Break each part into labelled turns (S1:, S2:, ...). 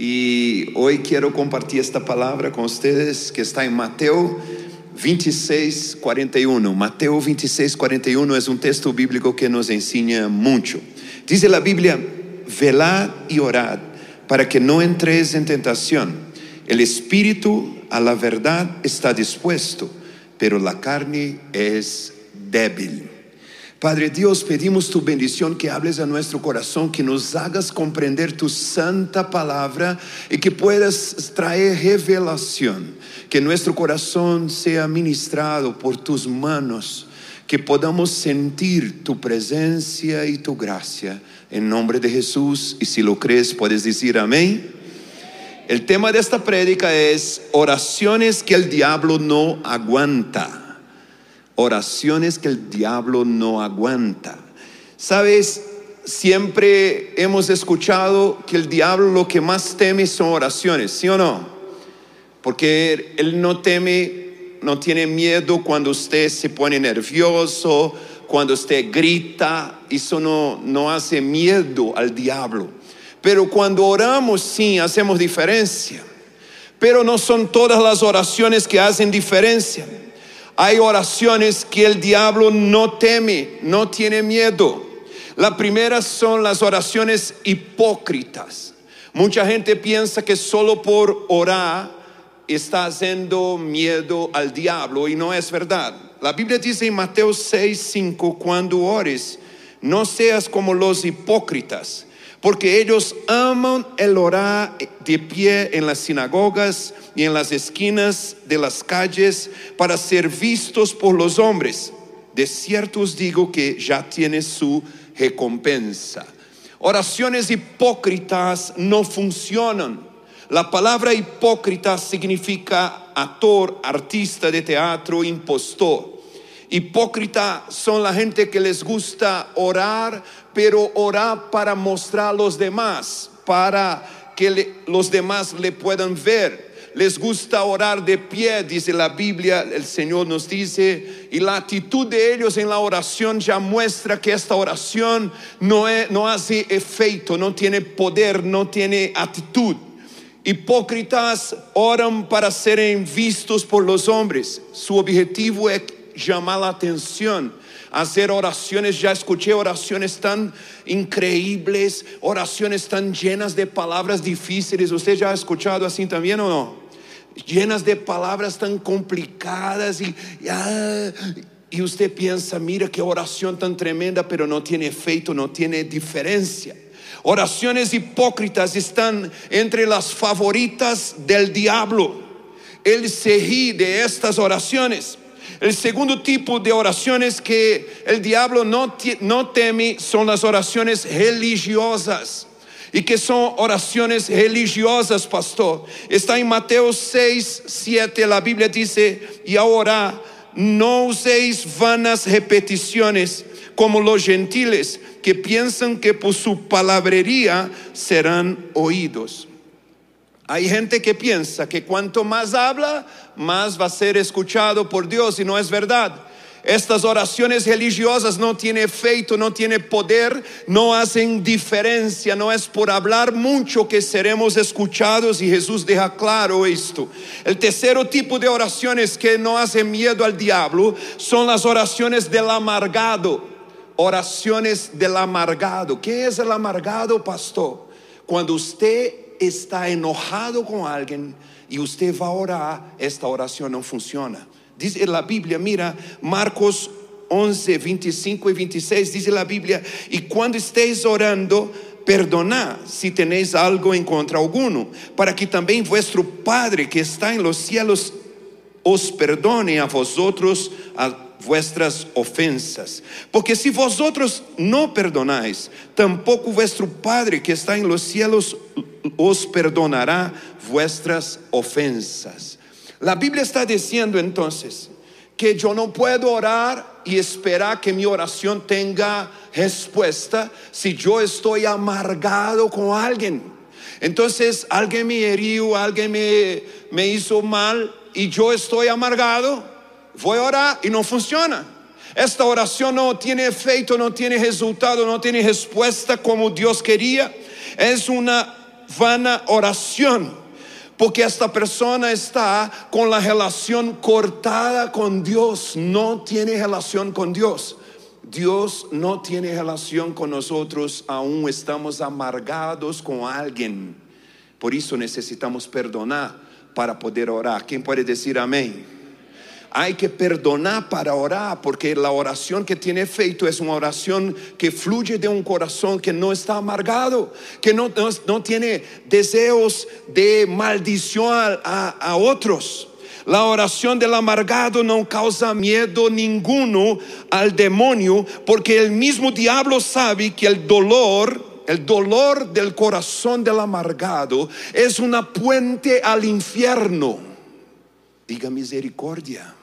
S1: Y hoy quiero compartir esta palabra con ustedes que está en Mateo 26, 41. Mateo 26, 41 es un texto bíblico que nos enseña mucho. Dice la Biblia, velad y orad para que no entréis en tentación. El espíritu a la verdad está dispuesto, pero la carne es débil. Padre Dios, pedimos tu bendición que hables a nuestro corazón, que nos hagas comprender tu santa palabra y que puedas traer revelación, que nuestro corazón sea ministrado por tus manos, que podamos sentir tu presencia y tu gracia. En nombre de Jesús, y si lo crees, puedes decir amén. El tema de esta prédica es oraciones que el diablo no aguanta oraciones que el diablo no aguanta. Sabes, siempre hemos escuchado que el diablo lo que más teme son oraciones, ¿sí o no? Porque él no teme, no tiene miedo cuando usted se pone nervioso, cuando usted grita, eso no, no hace miedo al diablo. Pero cuando oramos, sí, hacemos diferencia. Pero no son todas las oraciones que hacen diferencia. Hay oraciones que el diablo no teme, no tiene miedo. La primera son las oraciones hipócritas. Mucha gente piensa que solo por orar está haciendo miedo al diablo y no es verdad. La Biblia dice en Mateo 6, 5, cuando ores, no seas como los hipócritas porque ellos aman el orar de pie en las sinagogas y en las esquinas de las calles para ser vistos por los hombres. De cierto os digo que ya tiene su recompensa. Oraciones hipócritas no funcionan. La palabra hipócrita significa actor, artista de teatro, impostor. Hipócrita son la gente que les gusta orar, pero orar para mostrar a los demás, para que los demás le puedan ver. Les gusta orar de pie, dice la Biblia, el Señor nos dice, y la actitud de ellos en la oración ya muestra que esta oración no, no hace efecto, no tiene poder, no tiene actitud. Hipócritas oran para ser vistos por los hombres. Su objetivo es llamar la atención, hacer oraciones. Ya escuché oraciones tan increíbles, oraciones tan llenas de palabras difíciles. ¿Usted ya ha escuchado así también o no? Llenas de palabras tan complicadas y, y usted piensa, mira qué oración tan tremenda, pero no tiene efecto, no tiene diferencia. Oraciones hipócritas están entre las favoritas del diablo. Él se ríe de estas oraciones. El segundo tipo de oraciones que el diablo no, no teme son las oraciones religiosas. ¿Y que son oraciones religiosas, pastor? Está en Mateo 6, 7, la Biblia dice, y ahora no uséis vanas repeticiones como los gentiles que piensan que por su palabrería serán oídos. Hay gente que piensa que cuanto más habla, más va a ser escuchado por Dios y no es verdad. Estas oraciones religiosas no tienen efecto, no tienen poder, no hacen diferencia, no es por hablar mucho que seremos escuchados y Jesús deja claro esto. El tercero tipo de oraciones que no hacen miedo al diablo son las oraciones del amargado. Oraciones del amargado. ¿Qué es el amargado, pastor? Cuando usted está enojado con alguien y usted va a orar, esta oración no funciona. Dice la Biblia, mira, Marcos 11, 25 y 26, dice la Biblia, y cuando estéis orando, perdonad si tenéis algo en contra alguno, para que también vuestro Padre que está en los cielos os perdone a vosotros vuestras ofensas. Porque si vosotros no perdonáis, tampoco vuestro Padre que está en los cielos os perdonará vuestras ofensas. La Biblia está diciendo entonces que yo no puedo orar y esperar que mi oración tenga respuesta si yo estoy amargado con alguien. Entonces alguien me herió, alguien me, me hizo mal y yo estoy amargado, voy a orar y no funciona. Esta oración no tiene efecto, no tiene resultado, no tiene respuesta como Dios quería. Es una vana oración. Porque esta persona está con la relación cortada con Dios, no tiene relación con Dios. Dios no tiene relación con nosotros, aún estamos amargados con alguien. Por eso necesitamos perdonar para poder orar. ¿Quién puede decir amén? Hay que perdonar para orar, porque la oración que tiene efecto es una oración que fluye de un corazón que no está amargado, que no, tiene deseos de maldición a, a otros. La oración del amargado no causa miedo ninguno al demonio, porque el mismo diablo sabe que el dolor el dolor del corazón del amargado es una puente al infierno. Diga misericordia.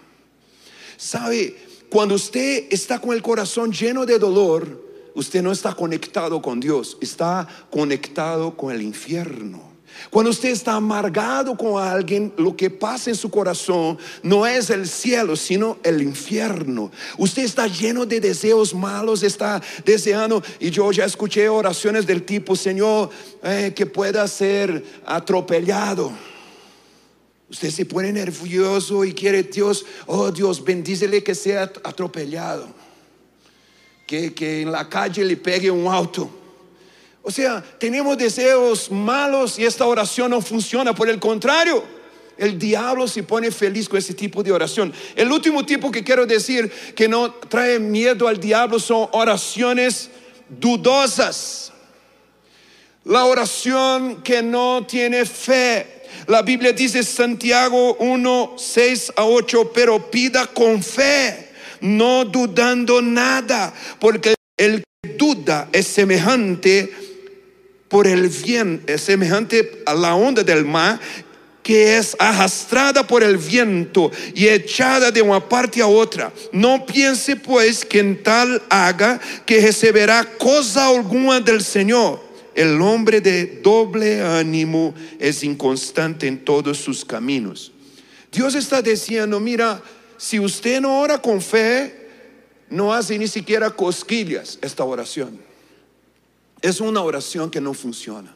S1: Sabe, cuando usted está con el corazón lleno de dolor, usted no está conectado con Dios, está conectado con el infierno. Cuando usted está amargado con alguien, lo que pasa en su corazón no es el cielo, sino el infierno. Usted está lleno de deseos malos, está deseando, y yo ya escuché oraciones del tipo, Señor, eh, que pueda ser atropellado Usted se pone nervioso y quiere Dios, oh Dios, bendícele que sea atropellado, que, que en la calle le pegue un auto. O sea, tenemos deseos malos y esta oración no funciona. Por el contrario, el diablo se pone feliz con ese tipo de oración. El último tipo que quiero decir que no trae miedo al diablo son oraciones dudosas. La oración que no tiene fe la Biblia dice Santiago 1, 6 a 8, pero pida con fe, no dudando nada, porque el que duda es semejante por el viento, es semejante a la onda del mar que es arrastrada por el viento y echada de una parte a otra. No piense pues que en tal haga que recibirá cosa alguna del Señor el hombre de doble ánimo es inconstante en todos sus caminos. Dios está diciendo, mira, si usted no ora con fe, no hace ni siquiera cosquillas esta oración. Es una oración que no funciona.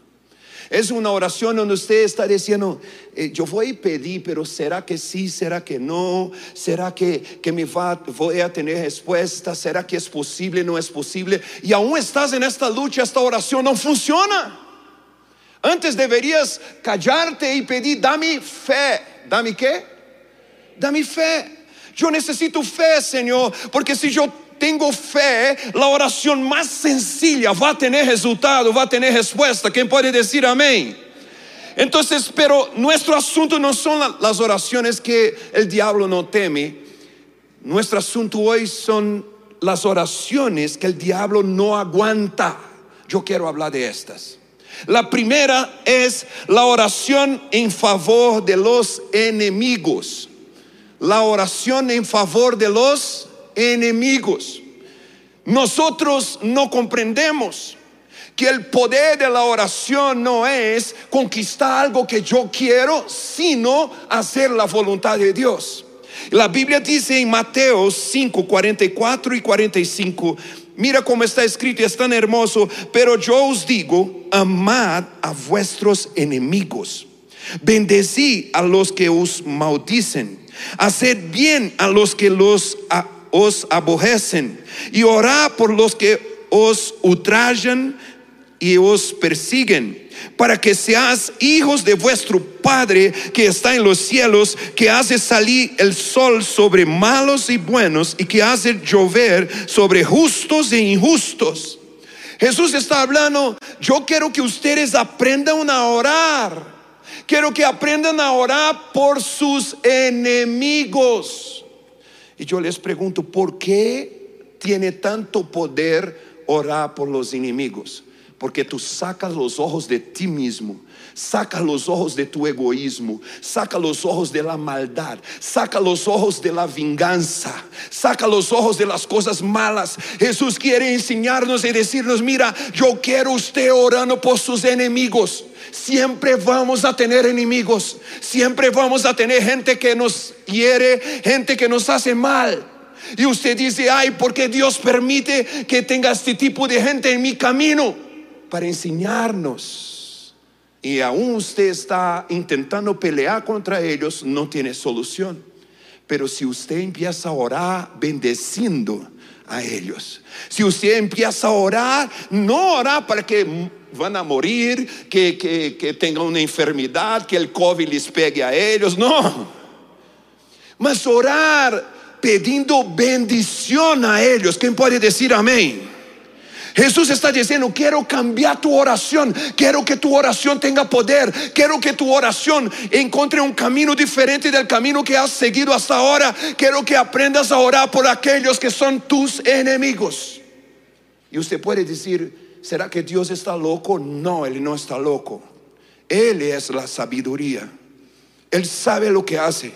S1: Es una oración donde usted está diciendo, eh, yo voy a pedir, pero ¿será que sí? ¿Será que no? ¿Será que, que me va, voy a tener respuesta? ¿Será que es posible? ¿No es posible? Y aún estás en esta lucha, esta oración no funciona. Antes deberías callarte y pedir, dame fe. ¿Dame qué? Dame fe. Yo necesito fe, Señor, porque si yo tengo fe, la oración más sencilla va a tener resultado, va a tener respuesta. ¿Quién puede decir amén? Entonces, pero nuestro asunto no son las oraciones que el diablo no teme. Nuestro asunto hoy son las oraciones que el diablo no aguanta. Yo quiero hablar de estas. La primera es la oración en favor de los enemigos. La oración en favor de los enemigos. Nosotros no comprendemos que el poder de la oración no es conquistar algo que yo quiero, sino hacer la voluntad de Dios. La Biblia dice en Mateo 5, 44 y 45, mira cómo está escrito, es tan hermoso, pero yo os digo, amad a vuestros enemigos, bendecí a los que os maldicen, haced bien a los que los os aborrecen y orad por los que os ultrajan y os persiguen, para que seas hijos de vuestro Padre que está en los cielos, que hace salir el sol sobre malos y buenos y que hace llover sobre justos e injustos. Jesús está hablando, yo quiero que ustedes aprendan a orar. Quiero que aprendan a orar por sus enemigos. Y yo les pregunto, ¿por qué tiene tanto poder orar por los enemigos? Porque tú sacas los ojos de ti mismo, saca los ojos de tu egoísmo, saca los ojos de la maldad, saca los ojos de la venganza, saca los ojos de las cosas malas. Jesús quiere enseñarnos y decirnos, mira, yo quiero usted orando por sus enemigos. Siempre vamos a tener enemigos, siempre vamos a tener gente que nos hiere, gente que nos hace mal. Y usted dice, ay, porque Dios permite que tenga este tipo de gente en mi camino? Para enseñarnos y aún usted está intentando pelear contra ellos, no tiene solución. Pero si usted empieza a orar bendeciendo a ellos, si usted empieza a orar, no orar para que van a morir, que, que, que tengan una enfermedad, que el COVID les pegue a ellos, no. Mas orar pedindo bendición a ellos. ¿Quién puede decir amén? Jesús está diciendo, quiero cambiar tu oración, quiero que tu oración tenga poder, quiero que tu oración encuentre un camino diferente del camino que has seguido hasta ahora, quiero que aprendas a orar por aquellos que son tus enemigos. Y usted puede decir, ¿será que Dios está loco? No, Él no está loco. Él es la sabiduría. Él sabe lo que hace.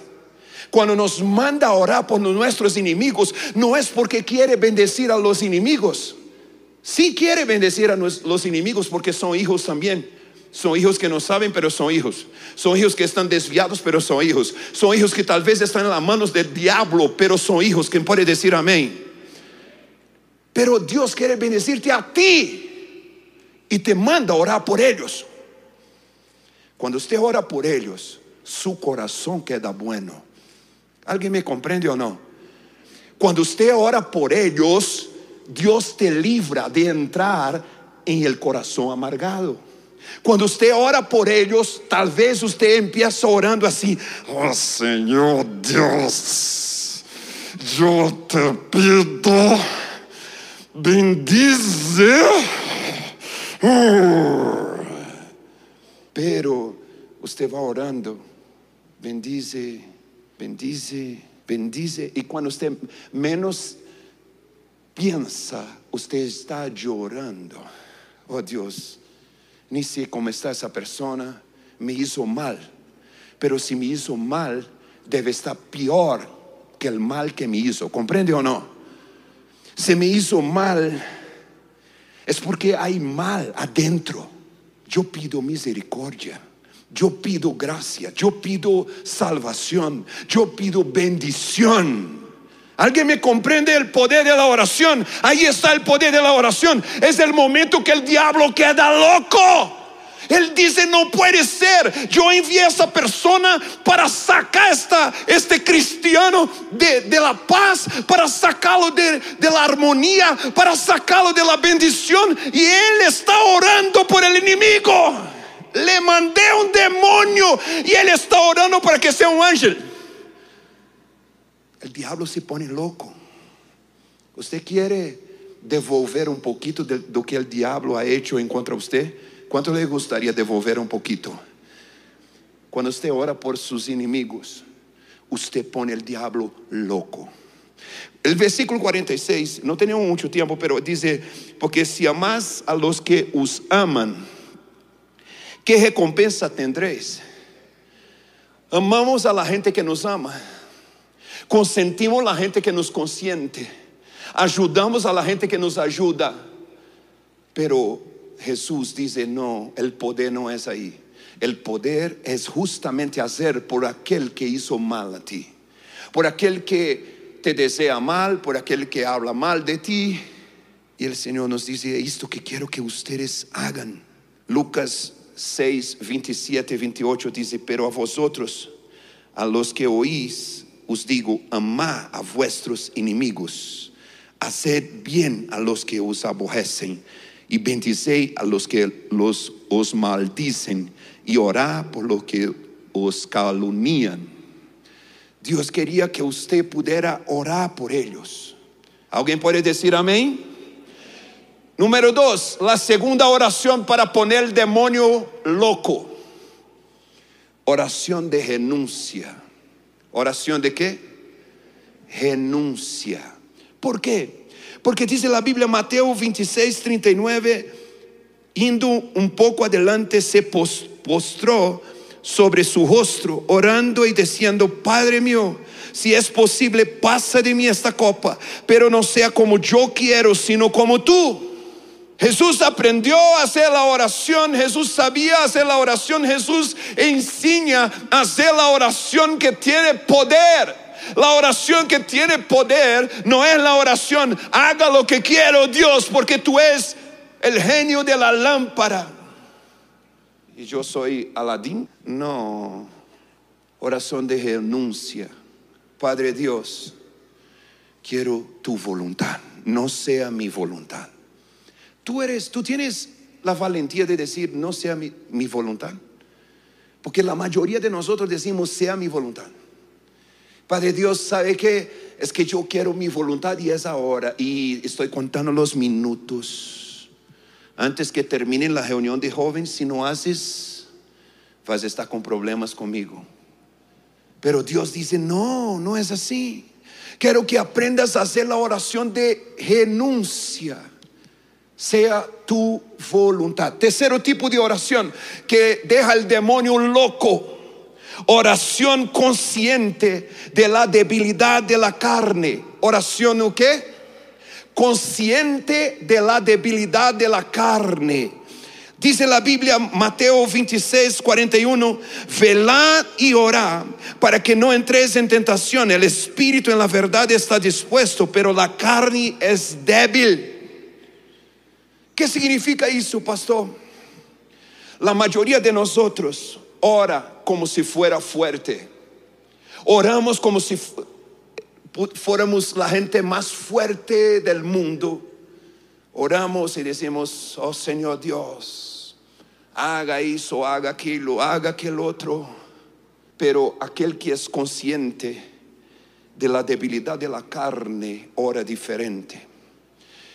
S1: Cuando nos manda a orar por nuestros enemigos, no es porque quiere bendecir a los enemigos Sí quiere bendecir a los enemigos porque son hijos también. Son hijos que no saben, pero son hijos. Son hijos que están desviados, pero son hijos. Son hijos que tal vez están en las manos del diablo, pero son hijos. ¿Quién puede decir amén? Pero Dios quiere bendecirte a ti y te manda orar por ellos. Cuando usted ora por ellos, su corazón queda bueno. ¿Alguien me comprende o no? Cuando usted ora por ellos, Dios te libra de entrar en el corazón amargado. Cuando usted ora por ellos, tal vez usted empieza orando así, oh Señor Dios, yo te pido, bendice. Pero usted va orando, bendice, bendice, bendice. Y cuando usted menos piensa, usted está llorando. Oh Dios, ni sé cómo está esa persona, me hizo mal. Pero si me hizo mal, debe estar peor que el mal que me hizo. ¿Comprende o no? Si me hizo mal, es porque hay mal adentro. Yo pido misericordia. Yo pido gracia, yo pido salvación, yo pido bendición. ¿Alguien me comprende el poder de la oración? Ahí está el poder de la oración. Es el momento que el diablo queda loco. Él dice, no puede ser. Yo envié a esa persona para sacar esta, este cristiano de, la paz, para sacarlo de, de, la armonía, para sacarlo de la bendición. Y él está orando por el enemigo. Le mandé un demonio y él está orando para que sea un ángel el diablo se pone loco. ¿Usted quiere devolver un poquito de lo que el diablo ha hecho en contra de usted? ¿Cuánto le gustaría devolver un poquito? Cuando usted ora por sus enemigos, usted pone el diablo loco. El versículo 46, no tenemos mucho tiempo, pero dice, porque si amas a los que os aman, ¿qué recompensa tendréis? Amamos a la gente que nos ama consentimos a la gente que nos consiente, ayudamos a la gente que nos ayuda, pero Jesús dice, no, el poder no es ahí. El poder es justamente hacer por aquel que hizo mal a ti, por aquel que te desea mal, por aquel que habla mal de ti. Y el Señor nos dice, esto que quiero que ustedes hagan. Lucas 6, 27, 28 dice, pero a vosotros, a los que oís, os digo, amad a vuestros enemigos, haced bien a los que os aborrecen y bendiced a los que los, os maldicen y orad por los que os calumnian. Dios quería que usted pudiera orar por ellos. ¿Alguien puede decir amén? Número dos, la segunda oración para poner el demonio loco. Oración de renuncia. Oración de qué? Renuncia. ¿Por qué? Porque dice la Biblia Mateo 26, 39, indo un poco adelante, se postró sobre su rostro, orando y diciendo, Padre mío, si es posible, pasa de mí esta copa, pero no sea como yo quiero, sino como tú. Jesús aprendió a hacer la oración, Jesús sabía hacer la oración, Jesús enseña a hacer la oración que tiene poder. La oración que tiene poder no es la oración, haga lo que quiero Dios, porque tú eres el genio de la lámpara. y yo soy Aladín. No, oración de renuncia. Padre Dios, quiero tu voluntad, no sea mi voluntad. Tú eres, tú tienes la valentía de decir, no sea mi, mi voluntad. Porque la mayoría de nosotros decimos, sea mi voluntad. Padre Dios, ¿sabe qué? Es que yo quiero mi voluntad y es ahora. Y estoy contando los minutos. Antes que termine la reunión de jóvenes, si no haces, vas a estar con problemas conmigo. Pero Dios dice, no, no es así. Quiero que aprendas a hacer la oración de renuncia. Sea tu voluntad. Tercero tipo de oración que deja el demonio loco. Oración consciente de la debilidad de la carne. Oración ¿o qué? Consciente de la debilidad de la carne. Dice la Biblia, Mateo 26, 41, velad y orad para que no entres en tentación. El espíritu en la verdad está dispuesto, pero la carne es débil. ¿Qué significa eso, pastor? La mayoría de nosotros ora como si fuera fuerte. Oramos como si fuéramos la gente más fuerte del mundo. Oramos y decimos, oh Señor Dios, haga eso, haga aquello, haga aquel otro. Pero aquel que es consciente de la debilidad de la carne ora diferente.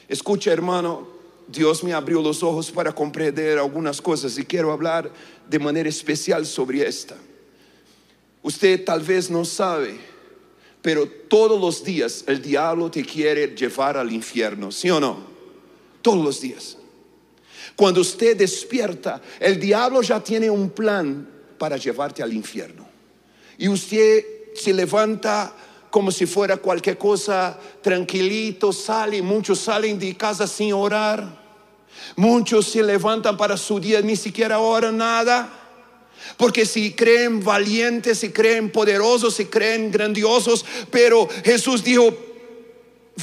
S1: Escucha hermano, Dios me abrió los ojos para comprender algunas cosas y quiero hablar de manera especial sobre esta. Usted tal vez no sabe, pero todos los días el diablo te quiere llevar al infierno, ¿sí o no? Todos los días. Cuando usted despierta, el diablo ya tiene un plan para llevarte al infierno. Y usted se levanta como si fuera cualquier cosa, tranquilito, sale, muchos salen de casa sin orar. Muchos se levantan para su día, ni siquiera oran nada. Porque si creen valientes, si creen poderosos, si creen grandiosos, pero Jesús dijo,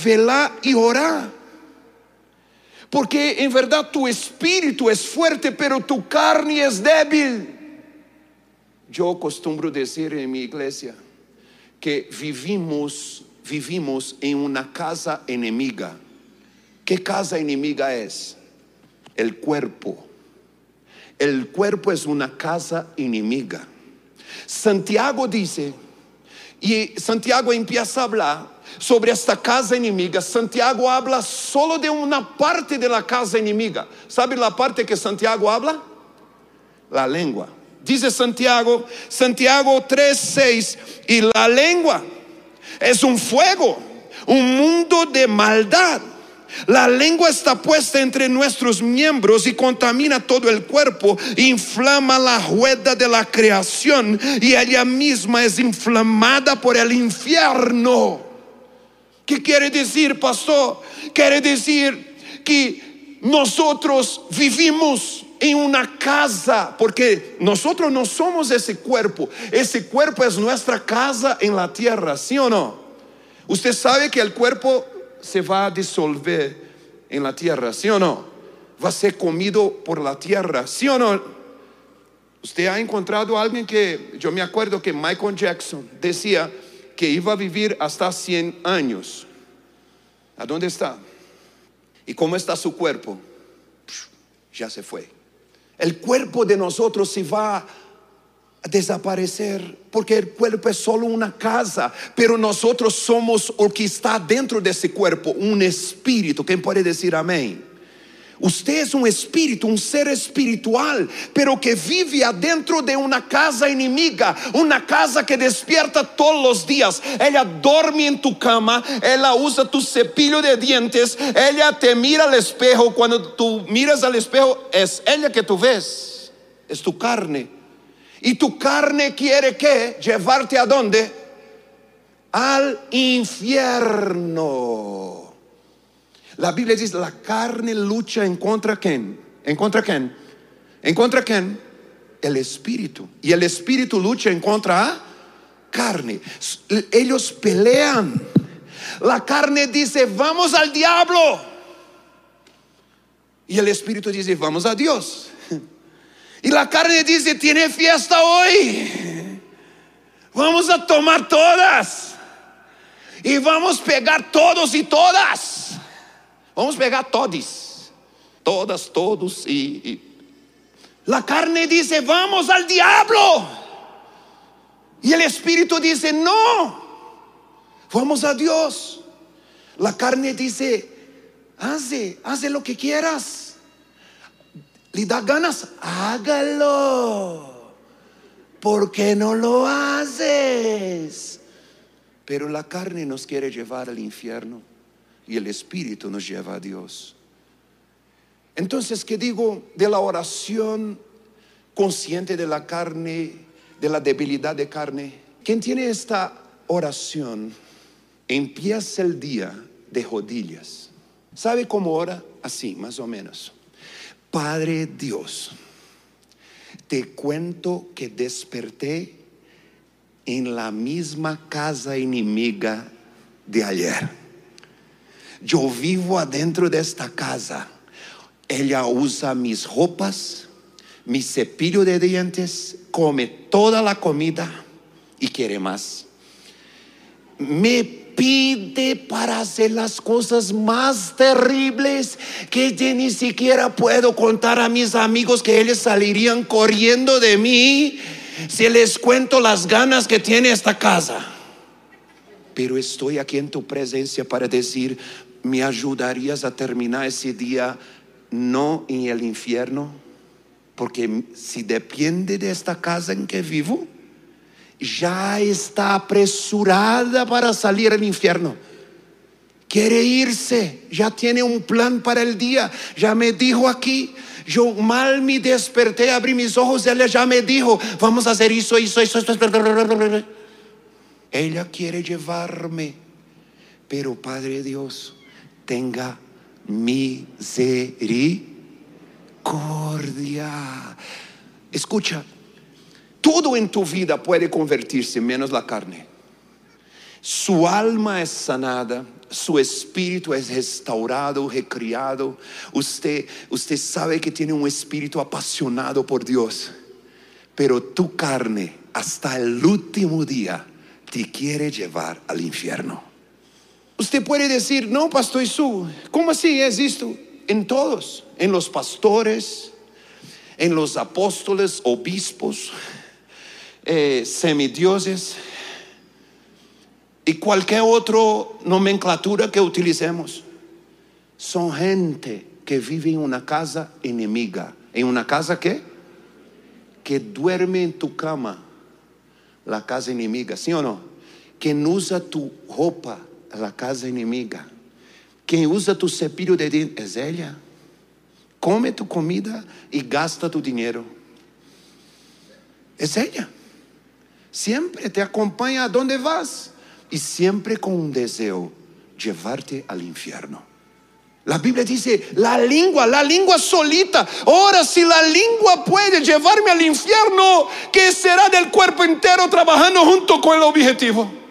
S1: vela y ora. Porque en verdad tu espíritu es fuerte, pero tu carne es débil. Yo acostumbro decir en mi iglesia que vivimos, vivimos en una casa enemiga. ¿Qué casa enemiga es? El cuerpo. El cuerpo es una casa enemiga. Santiago dice, y Santiago empieza a hablar sobre esta casa inimiga, Santiago habla solo de una parte de la casa inimiga. ¿Sabe la parte que Santiago habla? La lengua. Dice Santiago, Santiago 3:6, y la lengua es un fuego, un mundo de maldad. La lengua está puesta entre nuestros miembros y contamina todo el cuerpo, inflama la rueda de la creación y ella misma es inflamada por el infierno. ¿Qué quiere decir, pastor? Quiere decir que nosotros vivimos en una casa, porque nosotros no somos ese cuerpo, ese cuerpo es nuestra casa en la tierra, ¿sí o no? Usted sabe que el cuerpo se va a disolver en la tierra, ¿sí o no? Va a ser comido por la tierra, ¿sí o no? Usted ha encontrado a alguien que, yo me acuerdo que Michael Jackson decía, que iba a vivir hasta 100 años. ¿A dónde está? ¿Y cómo está su cuerpo? Ya se fue. El cuerpo de nosotros se va a desaparecer porque el cuerpo es solo una casa, pero nosotros somos lo que está dentro de ese cuerpo, un espíritu. ¿Quién puede decir amén? Usted es un espíritu, un ser espiritual, pero que vive adentro de una casa enemiga, una casa que despierta todos los días. Ella duerme en tu cama, ella usa tu cepillo de dientes, ella te mira al espejo. Cuando tú miras al espejo, es ella que tú ves, es tu carne. Y tu carne quiere que llevarte a dónde? Al infierno. La Biblia dice, la carne lucha en contra quién? ¿En contra quién? ¿En contra quién? El espíritu. Y el espíritu lucha en contra carne. Ellos pelean. La carne dice, vamos al diablo. Y el espíritu dice, vamos a Dios. Y la carne dice, tiene fiesta hoy. Vamos a tomar todas. Y vamos a pegar todos y todas. Vamos a pegar todos. Todas, todos. Y, la carne dice, vamos al diablo. Y el espíritu dice, no. Vamos a Dios. La carne dice, hace, hace lo que quieras. Le da ganas, hágalo. ¿Por qué no lo haces? Pero la carne nos quiere llevar al infierno y el espíritu nos lleva a Dios. Entonces, ¿qué digo de la oración consciente de la carne, de la debilidad de carne? ¿Quién tiene esta oración? Empieza el día de rodillas. ¿Sabe cómo ora? Así, más o menos. Padre Dios, te cuento que desperté en la misma casa inimiga de ayer. Yo vivo adentro de esta casa. Ella usa mis ropas, mi cepillo de dientes, come toda la comida y quiere más. Me pide para hacer las cosas más terribles que ni siquiera puedo contar a mis amigos que ellos salirían corriendo de mí si les cuento las ganas que tiene esta casa. Pero estoy aquí en tu presencia para decir, ¿me ayudarías a terminar ese día no en el infierno? Porque si depende de esta casa en que vivo, ya está apresurada para salir al infierno. Quiere irse, ya tiene un plan para el día. Ya me dijo aquí, yo mal me desperté, abrí mis ojos, ella ya me dijo, vamos a hacer eso, eso, eso, eso. Ella quiere llevarme, pero Padre Dios, tenga misericordia. Escucha, todo en tu vida puede convertirse menos la carne. Su alma es sanada, su espíritu es restaurado, recriado. Usted, usted sabe que tiene un espíritu apasionado por Dios, pero tu carne hasta el último día te quiere llevar al infierno. Usted puede decir, no, Pastor Jesús, ¿cómo así es esto? En todos, en los pastores, en los apóstoles, obispos, eh, semidioses y cualquier otra nomenclatura que utilicemos. Son gente que vive en una casa enemiga. ¿En una casa que Que duerme en tu cama. La casa enemiga, ¿sí o no? Quien usa tu ropa, la casa enemiga. Quien usa tu cepillo de dientes, es ella. Come tu comida y gasta tu dinero. Es ella. Siempre te acompaña a donde vas y siempre con un deseo, llevarte al infierno. La Biblia dice, la lengua, la lengua solita. Ahora, si la lengua puede llevarme al infierno, ¿qué será del cuerpo entero trabajando junto con el objetivo?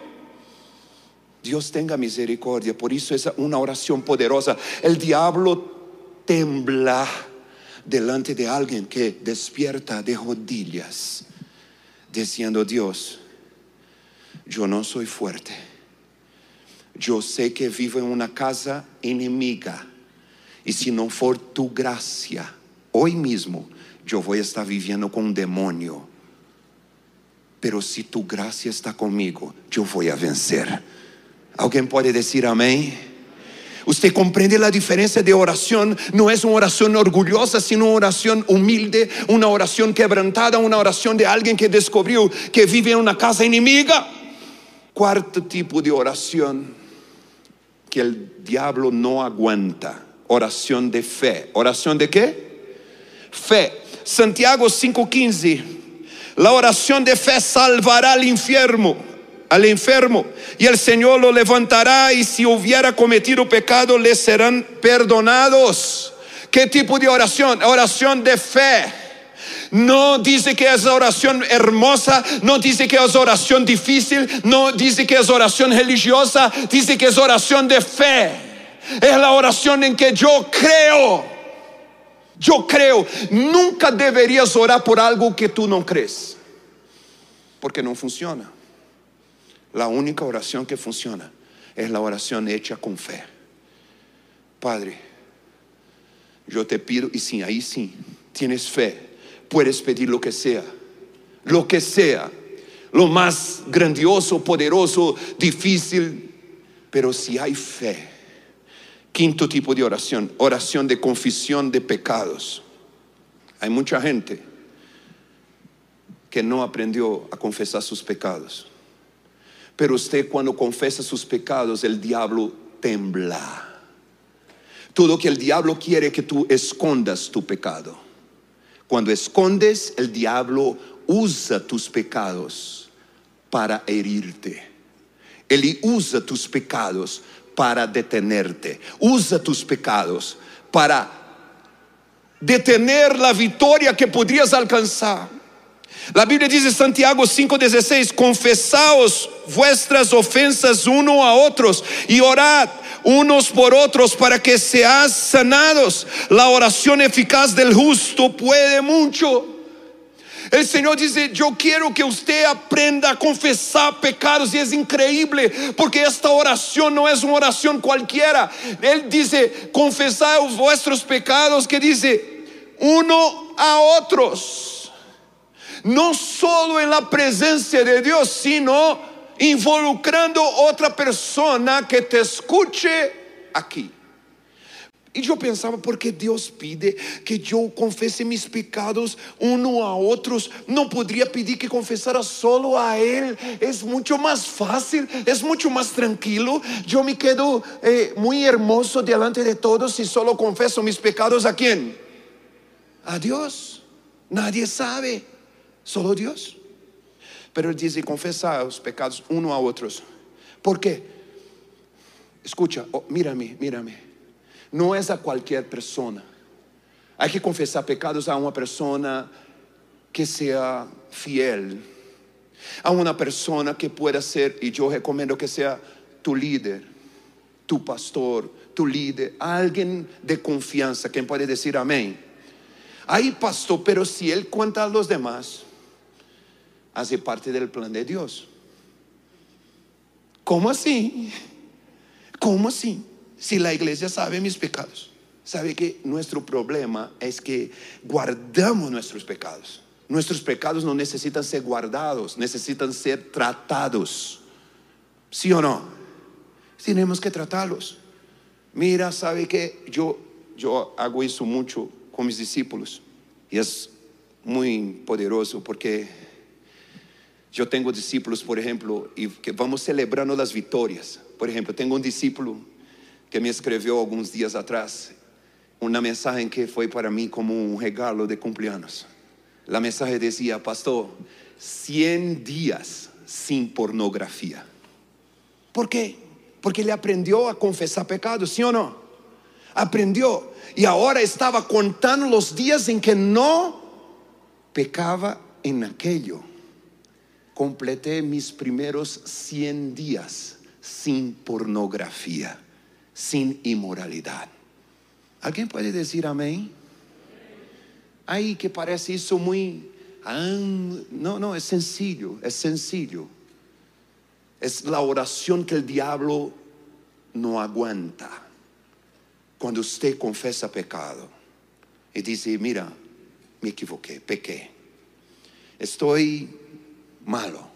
S1: Dios tenga misericordia, por eso es una oración poderosa. El diablo tembla delante de alguien que despierta de rodillas diciendo, Dios, yo no soy fuerte. Yo sé que vivo en una casa enemiga. Y si no for tu gracia, hoy mismo yo voy a estar viviendo con un demonio. Pero si tu gracia está conmigo, yo voy a vencer. ¿Alguien puede decir amén? Usted comprende la diferencia de oración. No es una oración orgullosa, sino una oración humilde, una oración quebrantada, una oración de alguien que descubrió que vive en una casa enemiga. Cuarto tipo de oración que el diablo no aguanta. Oración de fe. ¿Oración de qué? Fe. Santiago 5:15. La oración de fe salvará al enfermo al enfermo y el Señor lo levantará y si hubiera cometido pecado le serán perdonados. ¿Qué tipo de oración? Oración de fe. No dice que es oración hermosa, no dice que es oración difícil, no dice que es oración religiosa, dice que es oración de fe. Es la oración en que yo creo Yo creo, nunca deberías orar por algo que tú no crees, porque no funciona. La única oración que funciona es la oración hecha con fe. Padre, yo te pido, y sí, ahí sí, tienes fe, puedes pedir lo que sea, lo que sea, lo más grandioso, poderoso, difícil, pero si hay fe, quinto tipo de oración, oración de confesión de pecados. Hay mucha gente que no aprendió a confesar sus pecados. Pero usted cuando confesa sus pecados, el diablo tembla. Todo que el diablo quiere que tú escondas tu pecado. Cuando escondes, el diablo usa tus pecados para herirte. Él usa tus pecados para detenerte. Usa tus pecados para detener la victoria que podrías alcanzar. La Biblia dice Santiago 5:16, confesaos vuestras ofensas uno a otros y orad unos por otros para que seas sanados. La oración eficaz del justo puede mucho. El Señor dice, yo quiero que usted aprenda a confesar pecados y es increíble porque esta oración no es una oración cualquiera. Él dice, confesad vuestros pecados, que dice, uno a otros. No solo en la presencia de Dios, sino involucrando otra persona que te escuche aquí. Y yo pensaba, ¿por qué Dios pide que yo confese mis pecados uno a otros? No podría pedir que confesara solo a Él. Es mucho más fácil, es mucho más tranquilo. Yo me quedo eh, muy hermoso delante de todos si solo confeso mis pecados a quién? A Dios. Nadie sabe, solo Dios. Pero Él dice, confesar los pecados uno a otros. ¿Por qué? Escucha, oh, mírame, mírame no es a cualquier persona. Hay que confesar pecados a una persona que sea fiel, a una persona que pueda ser, y yo recomiendo que sea tu líder, tu pastor, tu líder, alguien de confianza, quien puede decir amén. Ahí, pastor, pero si él cuenta a los demás, hace parte del plan de Dios. ¿Cómo así? ¿Cómo así? si la iglesia sabe mis pecados, sabe que nuestro problema es que guardamos nuestros pecados. Nuestros pecados no necesitan ser guardados, necesitan ser tratados. ¿Sí o no? Tenemos que tratarlos. Mira, sabe que yo, yo hago eso mucho con mis discípulos y es muy poderoso porque yo tengo discípulos, por ejemplo, y que vamos celebrando las victorias. Por ejemplo, tengo un discípulo que me escreveu alguns dias atrás uma mensagem que foi para mim como um regalo de cumpleaños. A mensagem dizia, pastor, 100 dias sem pornografia. ¿Por quê? Porque ele aprendeu a confessar pecados, sim ou não? Aprendeu e agora estava contando os dias em que não pecava em aquello. Completei mis primeiros 100 dias sem pornografia sin inmoralidad. ¿Alguien puede decir amén? Ay, que parece eso muy... No, no, es sencillo, es sencillo. Es la oración que el diablo no aguanta. Cuando usted confesa pecado y dice, mira, me equivoqué, pequé, estoy malo,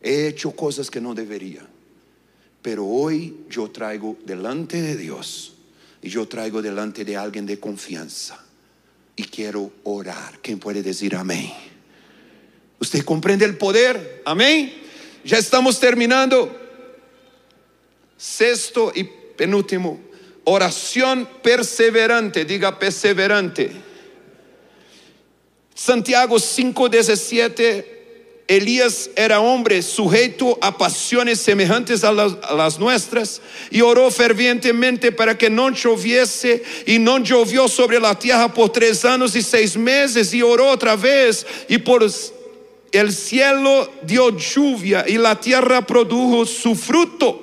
S1: he hecho cosas que no debería pero hoy yo traigo delante de Dios y yo traigo delante de alguien de confianza y quiero orar. ¿Quién puede decir amén? ¿Usted comprende el poder? Amén. Ya estamos terminando. Sexto y penúltimo. Oración perseverante. Diga perseverante. Santiago 5:17 Elías era hombre sujeto a pasiones semejantes a las, nuestras y oró fervientemente para que no lloviese y no llovió sobre la tierra por tres años y seis meses y oró otra vez y por el cielo dio lluvia y la tierra produjo su fruto.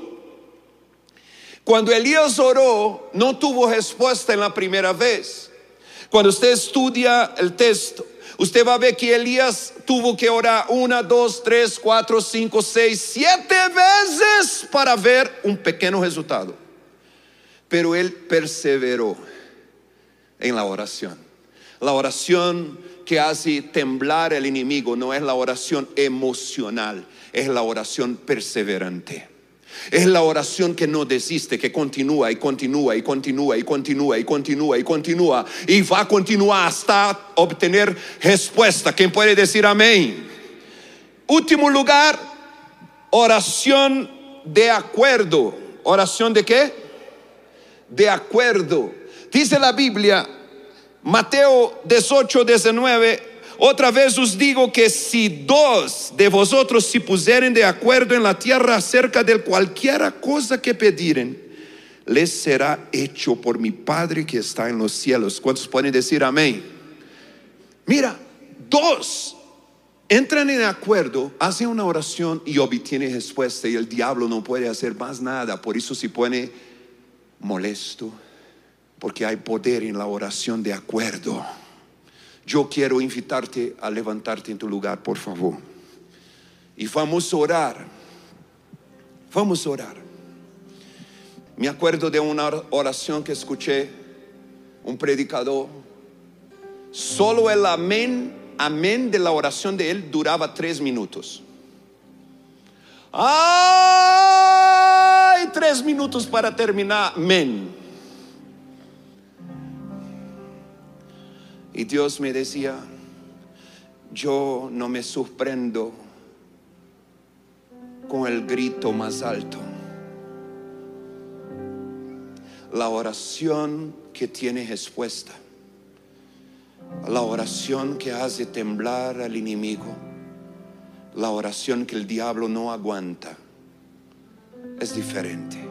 S1: Cuando Elías oró, no tuvo respuesta en la primera vez. Cuando usted estudia el texto, usted va a ver que Elías tuvo que orar una, dos, tres, cuatro, cinco, seis, siete veces para ver un pequeño resultado. Pero él perseveró en la oración. La oración que hace temblar el enemigo no es la oración emocional, es la oración perseverante. Es la oración que no desiste, que continúa y continúa y continúa y continúa y continúa y continúa y va a continuar hasta obtener respuesta. ¿Quién puede decir amén? Último lugar, oración de acuerdo. ¿Oración de qué? De acuerdo. Dice la Biblia, Mateo 18, 19 otra vez os digo que si dos de vosotros se pusieren de acuerdo en la tierra acerca de cualquiera cosa que pediren, les será hecho por mi Padre que está en los cielos. ¿Cuántos pueden decir amén? Mira, dos entran en acuerdo, hacen una oración y obtienen respuesta y el diablo no puede hacer más nada. Por eso se pone molesto, porque hay poder en la oración de acuerdo. Yo quiero invitarte a levantarte en tu lugar, por favor. Y vamos a orar. Vamos a orar. Me acuerdo de una oración que escuché, un predicador. Solo el amén, amén de la oración de él duraba tres minutos. ¡Ay! Tres minutos para terminar. Amén. Y Dios me decía, yo no me sorprendo con el grito más alto. La oración que tiene respuesta. La oración que hace temblar al enemigo. La oración que el diablo no aguanta. Es diferente.